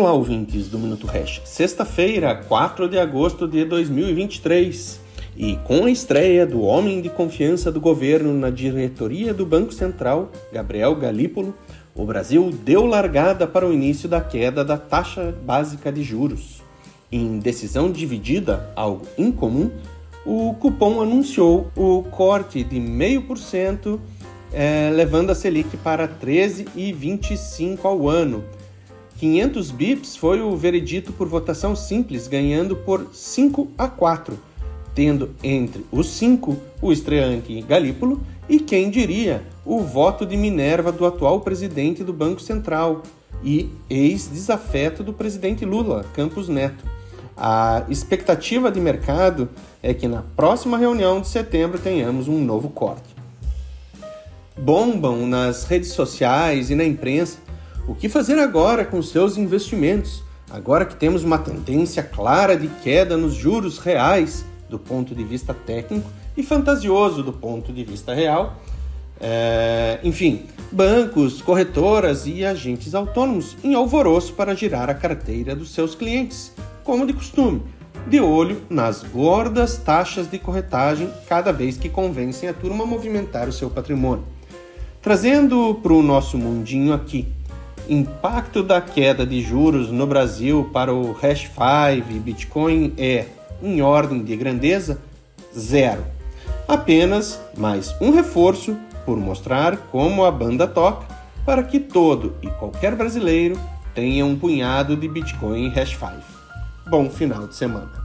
Olá, ouvintes do Minuto Hash. Sexta-feira, 4 de agosto de 2023. E com a estreia do homem de confiança do governo na diretoria do Banco Central, Gabriel Galípolo, o Brasil deu largada para o início da queda da taxa básica de juros. Em decisão dividida, algo incomum, o cupom anunciou o corte de 0,5%, eh, levando a Selic para 13,25% ao ano 500 bips foi o veredito por votação simples, ganhando por 5 a 4, tendo entre os cinco o estreante Galípolo e quem diria o voto de Minerva do atual presidente do Banco Central e ex-desafeto do presidente Lula, Campos Neto. A expectativa de mercado é que na próxima reunião de setembro tenhamos um novo corte. Bombam nas redes sociais e na imprensa o que fazer agora com seus investimentos, agora que temos uma tendência clara de queda nos juros reais do ponto de vista técnico e fantasioso do ponto de vista real? É, enfim, bancos, corretoras e agentes autônomos em alvoroço para girar a carteira dos seus clientes, como de costume, de olho nas gordas taxas de corretagem cada vez que convencem a turma a movimentar o seu patrimônio. Trazendo para o nosso mundinho aqui impacto da queda de juros no Brasil para o Hash 5 e Bitcoin é, em ordem de grandeza, zero. Apenas mais um reforço por mostrar como a banda toca para que todo e qualquer brasileiro tenha um punhado de Bitcoin Hash 5. Bom final de semana!